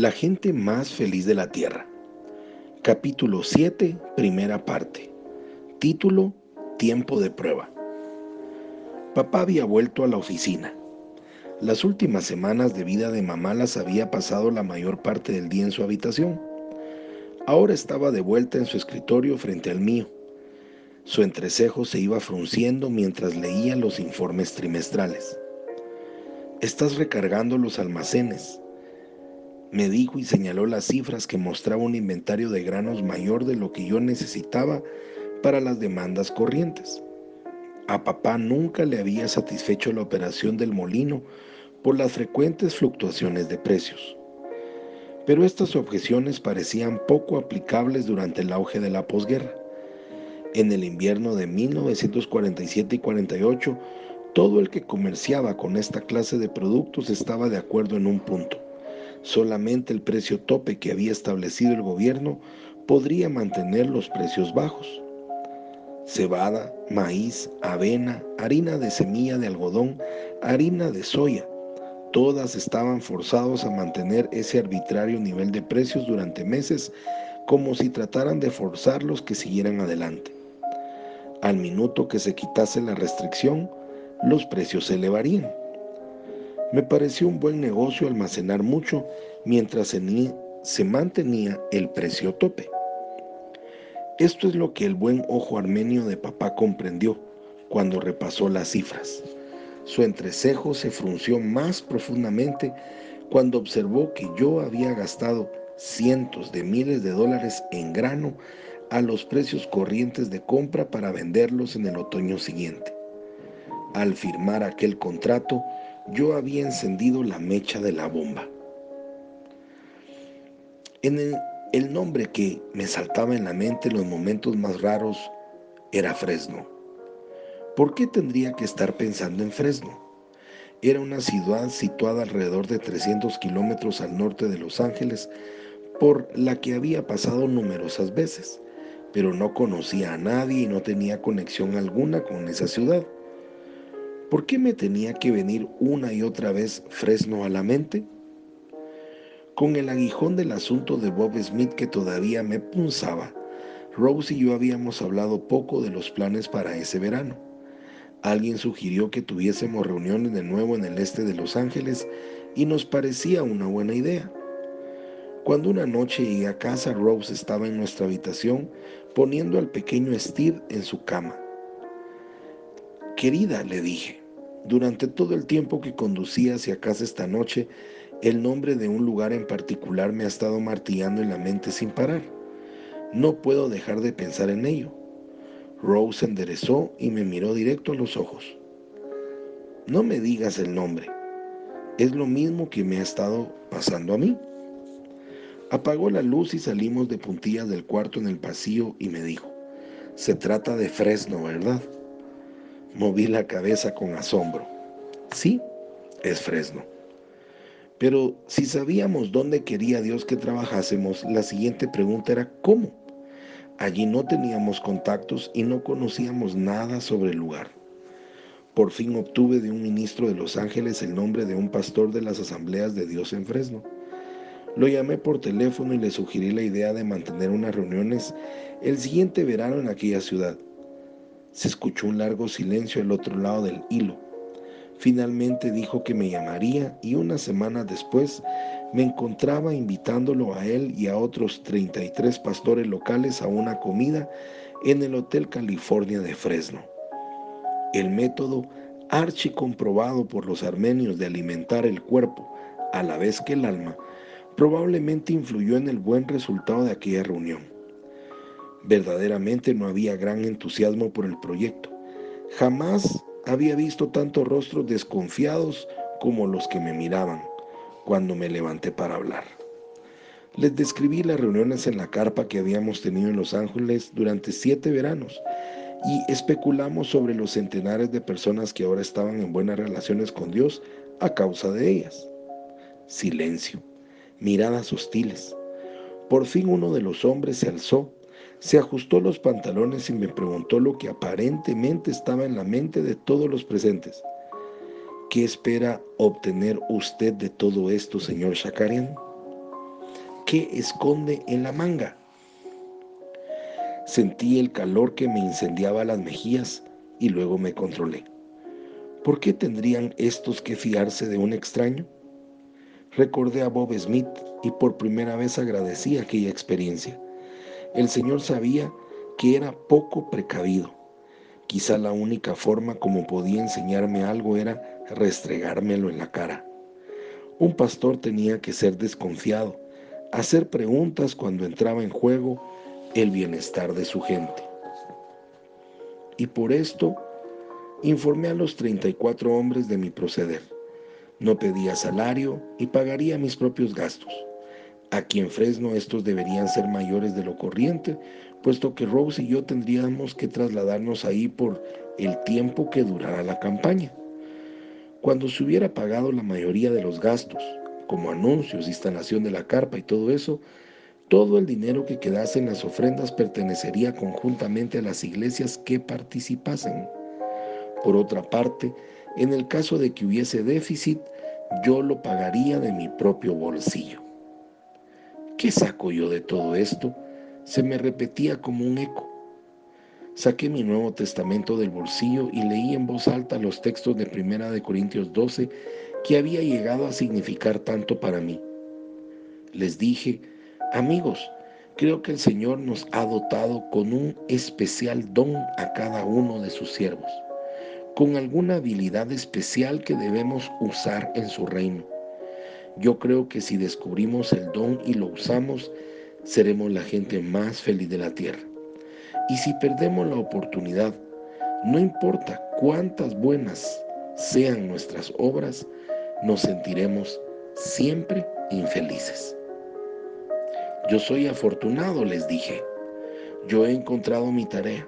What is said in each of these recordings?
La gente más feliz de la Tierra. Capítulo 7, primera parte. Título, Tiempo de prueba. Papá había vuelto a la oficina. Las últimas semanas de vida de mamá las había pasado la mayor parte del día en su habitación. Ahora estaba de vuelta en su escritorio frente al mío. Su entrecejo se iba frunciendo mientras leía los informes trimestrales. Estás recargando los almacenes, me dijo y señaló las cifras que mostraba un inventario de granos mayor de lo que yo necesitaba para las demandas corrientes. A papá nunca le había satisfecho la operación del molino por las frecuentes fluctuaciones de precios. Pero estas objeciones parecían poco aplicables durante el auge de la posguerra. En el invierno de 1947 y 48, todo el que comerciaba con esta clase de productos estaba de acuerdo en un punto Solamente el precio tope que había establecido el gobierno podría mantener los precios bajos. Cebada, maíz, avena, harina de semilla de algodón, harina de soya, todas estaban forzados a mantener ese arbitrario nivel de precios durante meses como si trataran de forzarlos que siguieran adelante. Al minuto que se quitase la restricción, los precios se elevarían. Me pareció un buen negocio almacenar mucho mientras se, mantenía el precio tope. Esto es lo que el buen ojo armenio de papá comprendió cuando repasó las cifras. Su entrecejo se frunció más profundamente cuando observó que yo había gastado cientos de miles de dólares en grano a los precios corrientes de compra para venderlos en el otoño siguiente. Al firmar aquel contrato, yo había encendido la mecha de la bomba. En el, nombre que me saltaba en la mente en los momentos más raros era Fresno. ¿Por qué tendría que estar pensando en Fresno? Era una ciudad situada alrededor de 300 kilómetros al norte de Los Ángeles, por la que había pasado numerosas veces, pero no conocía a nadie y no tenía conexión alguna con esa ciudad. ¿Por qué me tenía que venir una y otra vez Fresno a la mente? Con el aguijón del asunto de Bob Smith que todavía me punzaba, Rose y yo habíamos hablado poco de los planes para ese verano. Alguien sugirió que tuviésemos reuniones de nuevo en el este de Los Ángeles y nos parecía una buena idea. Cuando una noche llegué a casa, Rose estaba en nuestra habitación poniendo al pequeño Steve en su cama. Querida, le dije, durante todo el tiempo que conducía hacia casa esta noche, el nombre de un lugar en particular me ha estado martillando en la mente sin parar. No puedo dejar de pensar en ello. Rose enderezó y me miró directo a los ojos. No me digas el nombre. Es lo mismo que me ha estado pasando a mí. Apagó la luz y salimos de puntillas del cuarto en el pasillo y me dijo, se trata de Fresno, ¿verdad? Moví la cabeza con asombro. Sí, es Fresno. Pero si sabíamos dónde quería Dios que trabajásemos, la siguiente pregunta era ¿cómo? Allí no teníamos contactos y no conocíamos nada sobre el lugar. Por fin obtuve de un ministro de Los Ángeles el nombre de un pastor de las asambleas de Dios en Fresno. Lo llamé por teléfono y le sugerí la idea de mantener unas reuniones el siguiente verano en aquella ciudad. Se escuchó un largo silencio al otro lado del hilo. Finalmente dijo que me llamaría y una semana después me encontraba invitándolo a él y a otros 33 pastores locales a una comida en el Hotel California de Fresno. El método archicomprobado por los armenios de alimentar el cuerpo a la vez que el alma probablemente influyó en el buen resultado de aquella reunión. Verdaderamente no había gran entusiasmo por el proyecto. Jamás había visto tantos rostros desconfiados como los que me miraban cuando me levanté para hablar. Les describí las reuniones en la carpa que habíamos tenido en Los Ángeles durante siete veranos y especulamos sobre los centenares de personas que ahora estaban en buenas relaciones con Dios a causa de ellas. Silencio, miradas hostiles. Por fin uno de los hombres se alzó se ajustó los pantalones y me preguntó lo que aparentemente estaba en la mente de todos los presentes. ¿Qué espera obtener usted de todo esto, señor Shakarian? ¿Qué esconde en la manga? Sentí el calor que me incendiaba las mejillas y luego me controlé. ¿Por qué tendrían estos que fiarse de un extraño? Recordé a Bob Smith y por primera vez agradecí aquella experiencia. El Señor sabía que era poco precavido. Quizá la única forma como podía enseñarme algo era restregármelo en la cara. Un pastor tenía que ser desconfiado, hacer preguntas cuando entraba en juego el bienestar de su gente. Y por esto informé a los 34 hombres de mi proceder. No pedía salario y pagaría mis propios gastos. Aquí en Fresno estos deberían ser mayores de lo corriente, puesto que Rose y yo tendríamos que trasladarnos ahí por el tiempo que durara la campaña. Cuando se hubiera pagado la mayoría de los gastos, como anuncios, instalación de la carpa y todo eso, todo el dinero que quedase en las ofrendas pertenecería conjuntamente a las iglesias que participasen. Por otra parte, en el caso de que hubiese déficit, yo lo pagaría de mi propio bolsillo. ¿Qué saco yo de todo esto? Se me repetía como un eco. Saqué mi Nuevo Testamento del bolsillo y leí en voz alta los textos de Primera de Corintios 12 que había llegado a significar tanto para mí. Les dije, amigos, creo que el Señor nos ha dotado con un especial don a cada uno de sus siervos con alguna habilidad especial que debemos usar en su reino. Yo creo que si descubrimos el don y lo usamos, seremos la gente más feliz de la tierra. Y si perdemos la oportunidad, no importa cuántas buenas sean nuestras obras, nos sentiremos siempre infelices. Yo soy afortunado, les dije. Yo he encontrado mi tarea.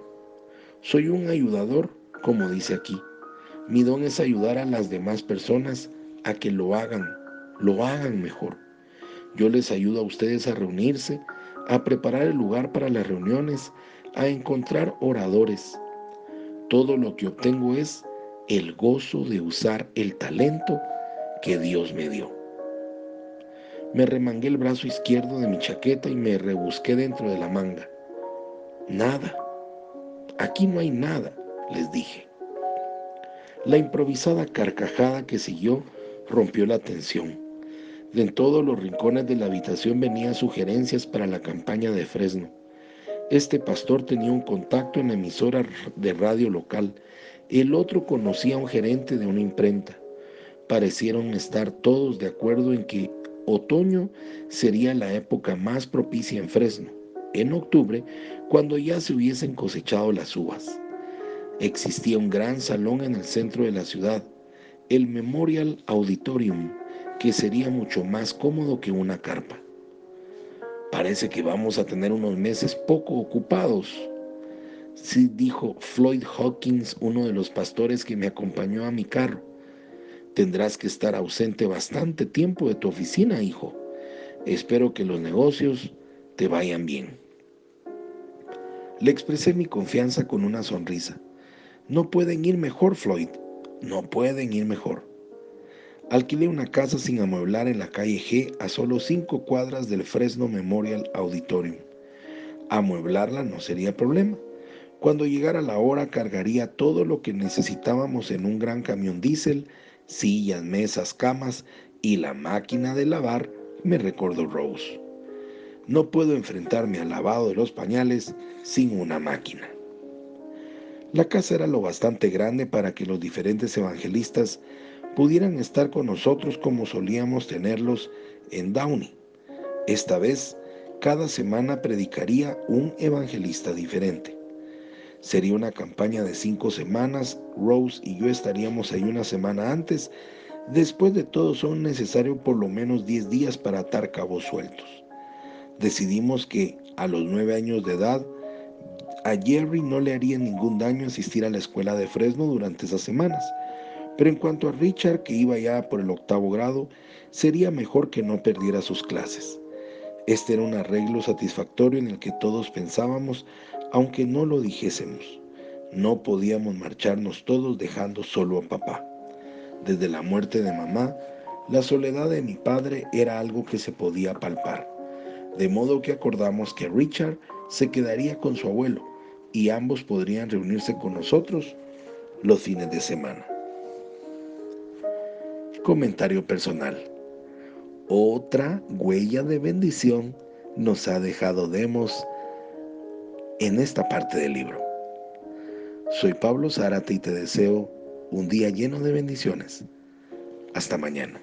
Soy un ayudador como dice aquí. Mi don es ayudar a las demás personas a que lo hagan, lo hagan mejor. Yo les ayudo a ustedes a reunirse, a preparar el lugar para las reuniones, a encontrar oradores. Todo lo que obtengo es el gozo de usar el talento que Dios me dio. Me remangué el brazo izquierdo de mi chaqueta y me rebusqué dentro de la manga. Nada. Aquí no hay nada les dije. La improvisada carcajada que siguió rompió la tensión. De todos los rincones de la habitación venían sugerencias para la campaña de Fresno. Este pastor tenía un contacto en la emisora de radio local. El otro conocía a un gerente de una imprenta. Parecieron estar todos de acuerdo en que otoño sería la época más propicia en Fresno, en octubre, cuando ya se hubiesen cosechado las uvas. Existía un gran salón en el centro de la ciudad, el Memorial Auditorium, que sería mucho más cómodo que una carpa. Parece que vamos a tener unos meses poco ocupados. Sí, dijo Floyd Hawkins, uno de los pastores que me acompañó a mi carro. Tendrás que estar ausente bastante tiempo de tu oficina, hijo. Espero que los negocios te vayan bien. Le expresé mi confianza con una sonrisa. No pueden ir mejor, Floyd. No pueden ir mejor. Alquilé una casa sin amueblar en la calle G a solo cinco cuadras del Fresno Memorial Auditorium. Amueblarla no sería problema. Cuando llegara la hora cargaría todo lo que necesitábamos en un gran camión diésel, sillas, mesas, camas y la máquina de lavar, me recordó Rose. No puedo enfrentarme al lavado de los pañales sin una máquina. La casa era lo bastante grande para que los diferentes evangelistas pudieran estar con nosotros como solíamos tenerlos en Downey. Esta vez, cada semana predicaría un evangelista diferente. Sería una campaña de cinco semanas, Rose y yo estaríamos ahí una semana antes. Después de todo son necesarios por lo menos diez días para atar cabos sueltos. Decidimos que a los nueve años de edad a Jerry no le haría ningún daño asistir a la escuela de Fresno durante esas semanas, pero en cuanto a Richard, que iba ya por el octavo grado, sería mejor que no perdiera sus clases. Este era un arreglo satisfactorio en el que todos pensábamos, aunque no lo dijésemos. No podíamos marcharnos todos dejando solo a papá. Desde la muerte de mamá, la soledad de mi padre era algo que se podía palpar. de modo que acordamos que Richard se quedaría con su abuelo y ambos podrían reunirse con nosotros los fines de semana. Comentario personal. Otra huella de bendición nos ha dejado Demos en esta parte del libro. Soy Pablo Zárate y te deseo un día lleno de bendiciones. Hasta mañana.